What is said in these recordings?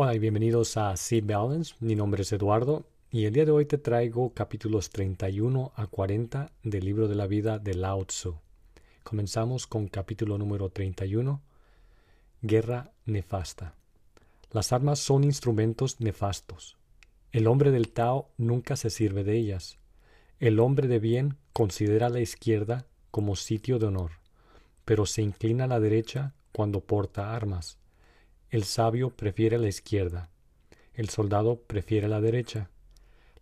Hola y bienvenidos a Sea Balance. Mi nombre es Eduardo y el día de hoy te traigo capítulos 31 a 40 del libro de la vida de Lao Tzu. Comenzamos con capítulo número 31, Guerra nefasta. Las armas son instrumentos nefastos. El hombre del Tao nunca se sirve de ellas. El hombre de bien considera la izquierda como sitio de honor, pero se inclina a la derecha cuando porta armas el sabio prefiere la izquierda, el soldado prefiere la derecha.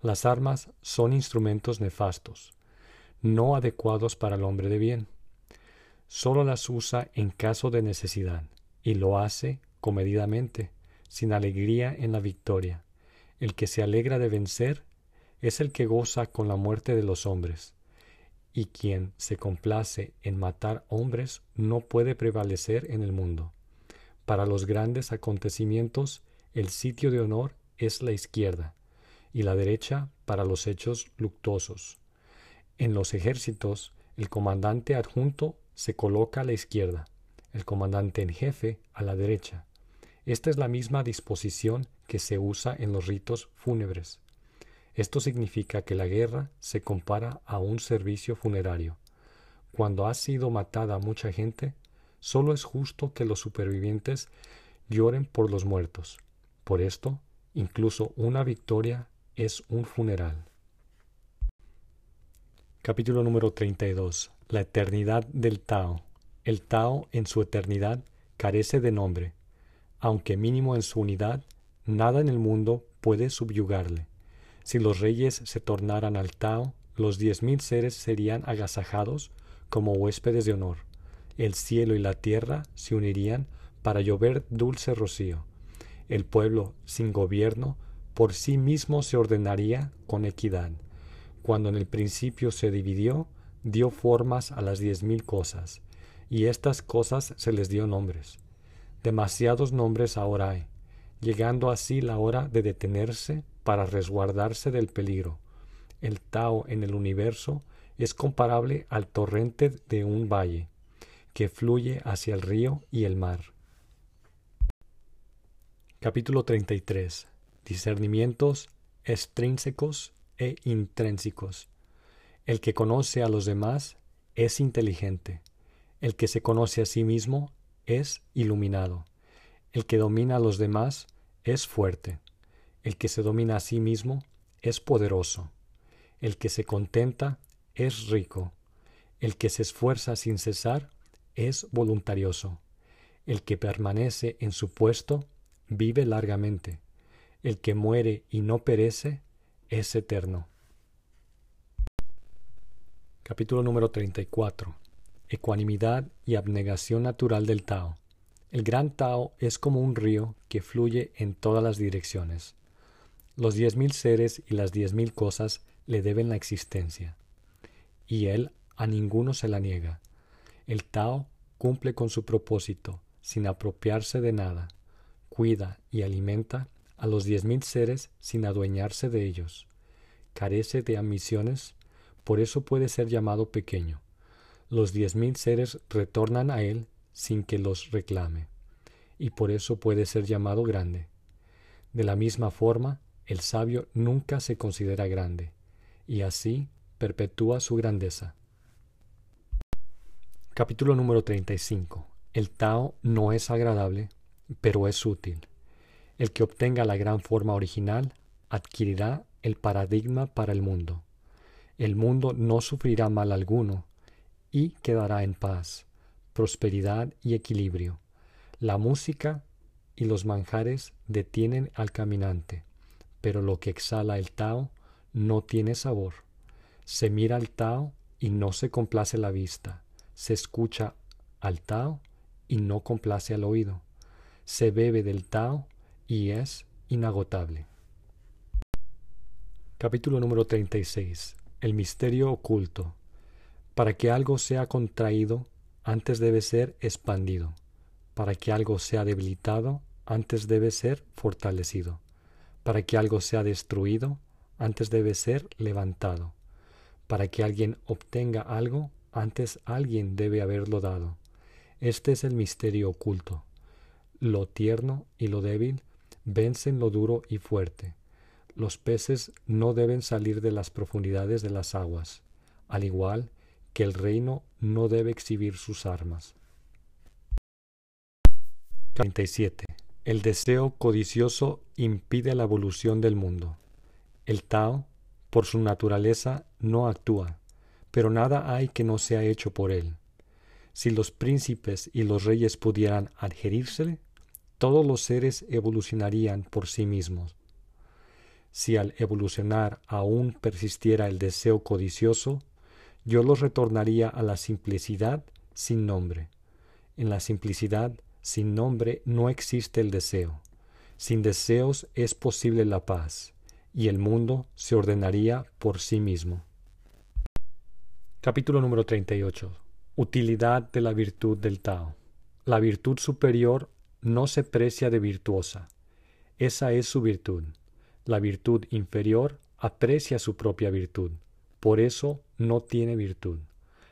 Las armas son instrumentos nefastos, no adecuados para el hombre de bien. Solo las usa en caso de necesidad, y lo hace comedidamente, sin alegría en la victoria. El que se alegra de vencer es el que goza con la muerte de los hombres, y quien se complace en matar hombres no puede prevalecer en el mundo. Para los grandes acontecimientos, el sitio de honor es la izquierda y la derecha para los hechos luctuosos. En los ejércitos, el comandante adjunto se coloca a la izquierda, el comandante en jefe a la derecha. Esta es la misma disposición que se usa en los ritos fúnebres. Esto significa que la guerra se compara a un servicio funerario. Cuando ha sido matada mucha gente, Solo es justo que los supervivientes lloren por los muertos. Por esto, incluso una victoria es un funeral. Capítulo número 32. La eternidad del Tao. El Tao en su eternidad carece de nombre. Aunque mínimo en su unidad, nada en el mundo puede subyugarle. Si los reyes se tornaran al Tao, los diez mil seres serían agasajados como huéspedes de honor el cielo y la tierra se unirían para llover dulce rocío. El pueblo sin gobierno por sí mismo se ordenaría con equidad. Cuando en el principio se dividió, dio formas a las diez mil cosas, y estas cosas se les dio nombres. Demasiados nombres ahora hay, llegando así la hora de detenerse para resguardarse del peligro. El Tao en el universo es comparable al torrente de un valle que fluye hacia el río y el mar. Capítulo 33. Discernimientos extrínsecos e intrínsecos. El que conoce a los demás es inteligente. El que se conoce a sí mismo es iluminado. El que domina a los demás es fuerte. El que se domina a sí mismo es poderoso. El que se contenta es rico. El que se esfuerza sin cesar es voluntarioso. El que permanece en su puesto vive largamente. El que muere y no perece es eterno. Capítulo número 34. Ecuanimidad y abnegación natural del Tao. El gran Tao es como un río que fluye en todas las direcciones. Los diez mil seres y las diez mil cosas le deben la existencia, y él a ninguno se la niega. El Tao cumple con su propósito sin apropiarse de nada, cuida y alimenta a los diez mil seres sin adueñarse de ellos, carece de ambiciones, por eso puede ser llamado pequeño. Los diez mil seres retornan a él sin que los reclame, y por eso puede ser llamado grande. De la misma forma, el sabio nunca se considera grande, y así perpetúa su grandeza. Capítulo número 35. El Tao no es agradable, pero es útil. El que obtenga la gran forma original adquirirá el paradigma para el mundo. El mundo no sufrirá mal alguno y quedará en paz, prosperidad y equilibrio. La música y los manjares detienen al caminante, pero lo que exhala el Tao no tiene sabor. Se mira al Tao y no se complace la vista se escucha al Tao y no complace al oído. Se bebe del Tao y es inagotable. Capítulo número 36. El misterio oculto. Para que algo sea contraído, antes debe ser expandido. Para que algo sea debilitado, antes debe ser fortalecido. Para que algo sea destruido, antes debe ser levantado. Para que alguien obtenga algo, antes alguien debe haberlo dado. Este es el misterio oculto. Lo tierno y lo débil vencen lo duro y fuerte. Los peces no deben salir de las profundidades de las aguas, al igual que el reino no debe exhibir sus armas. 37. El deseo codicioso impide la evolución del mundo. El Tao, por su naturaleza, no actúa, pero nada hay que no sea hecho por él. Si los príncipes y los reyes pudieran adherírsele, todos los seres evolucionarían por sí mismos. Si al evolucionar aún persistiera el deseo codicioso, yo los retornaría a la simplicidad sin nombre. En la simplicidad sin nombre no existe el deseo. Sin deseos es posible la paz, y el mundo se ordenaría por sí mismo. Capítulo número 38. Utilidad de la virtud del Tao. La virtud superior no se precia de virtuosa. Esa es su virtud. La virtud inferior aprecia su propia virtud. Por eso no tiene virtud.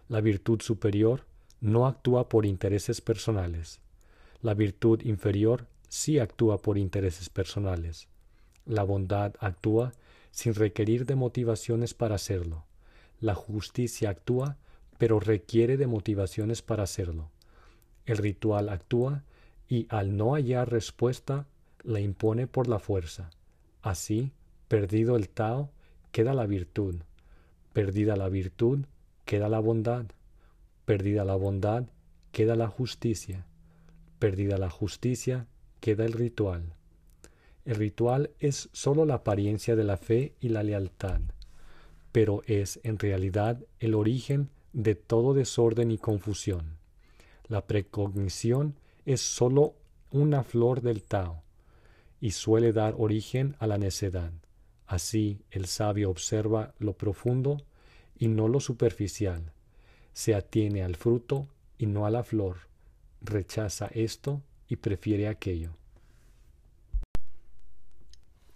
La virtud superior no actúa por intereses personales. La virtud inferior sí actúa por intereses personales. La bondad actúa sin requerir de motivaciones para hacerlo. La justicia actúa, pero requiere de motivaciones para hacerlo. El ritual actúa y al no hallar respuesta la impone por la fuerza. Así, perdido el Tao, queda la virtud. Perdida la virtud, queda la bondad. Perdida la bondad, queda la justicia. Perdida la justicia, queda el ritual. El ritual es sólo la apariencia de la fe y la lealtad, pero es en realidad el origen de todo desorden y confusión. La precognición es sólo una flor del Tao y suele dar origen a la necedad. Así el sabio observa lo profundo y no lo superficial, se atiene al fruto y no a la flor, rechaza esto y prefiere aquello.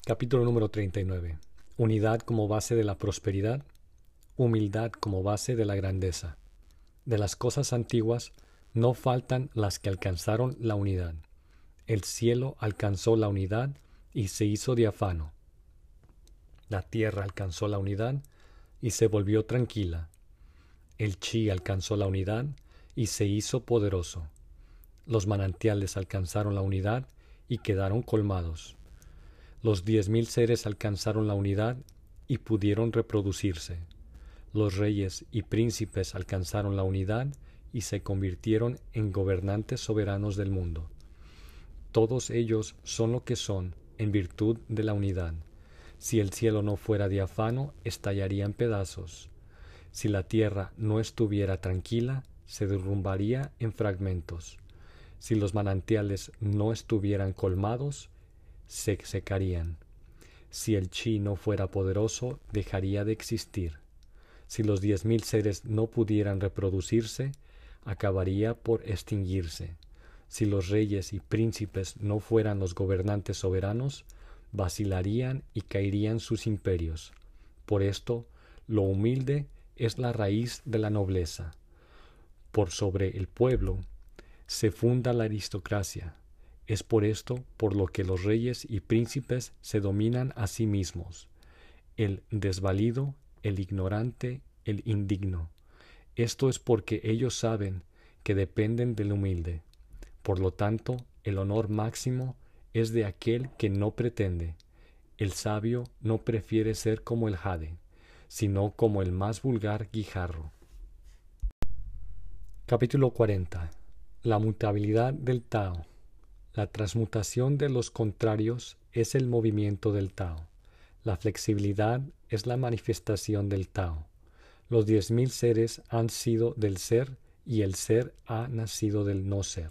Capítulo número 39. Unidad como base de la prosperidad, humildad como base de la grandeza. De las cosas antiguas, no faltan las que alcanzaron la unidad. El cielo alcanzó la unidad y se hizo diafano. La tierra alcanzó la unidad y se volvió tranquila. El chi alcanzó la unidad y se hizo poderoso. Los manantiales alcanzaron la unidad y quedaron colmados. Los diez mil seres alcanzaron la unidad y pudieron reproducirse. Los reyes y príncipes alcanzaron la unidad y se convirtieron en gobernantes soberanos del mundo. Todos ellos son lo que son en virtud de la unidad. Si el cielo no fuera diafano, estallaría en pedazos. Si la tierra no estuviera tranquila, se derrumbaría en fragmentos. Si los manantiales no estuvieran colmados, se secarían. Si el chi no fuera poderoso, dejaría de existir. Si los diez mil seres no pudieran reproducirse, acabaría por extinguirse. Si los reyes y príncipes no fueran los gobernantes soberanos, vacilarían y caerían sus imperios. Por esto, lo humilde es la raíz de la nobleza. Por sobre el pueblo se funda la aristocracia. Es por esto por lo que los reyes y príncipes se dominan a sí mismos. El desvalido, el ignorante, el indigno. Esto es porque ellos saben que dependen del humilde. Por lo tanto, el honor máximo es de aquel que no pretende. El sabio no prefiere ser como el jade, sino como el más vulgar guijarro. Capítulo 40. La mutabilidad del Tao. La transmutación de los contrarios es el movimiento del Tao. La flexibilidad es la manifestación del Tao. Los diez mil seres han sido del ser y el ser ha nacido del no ser.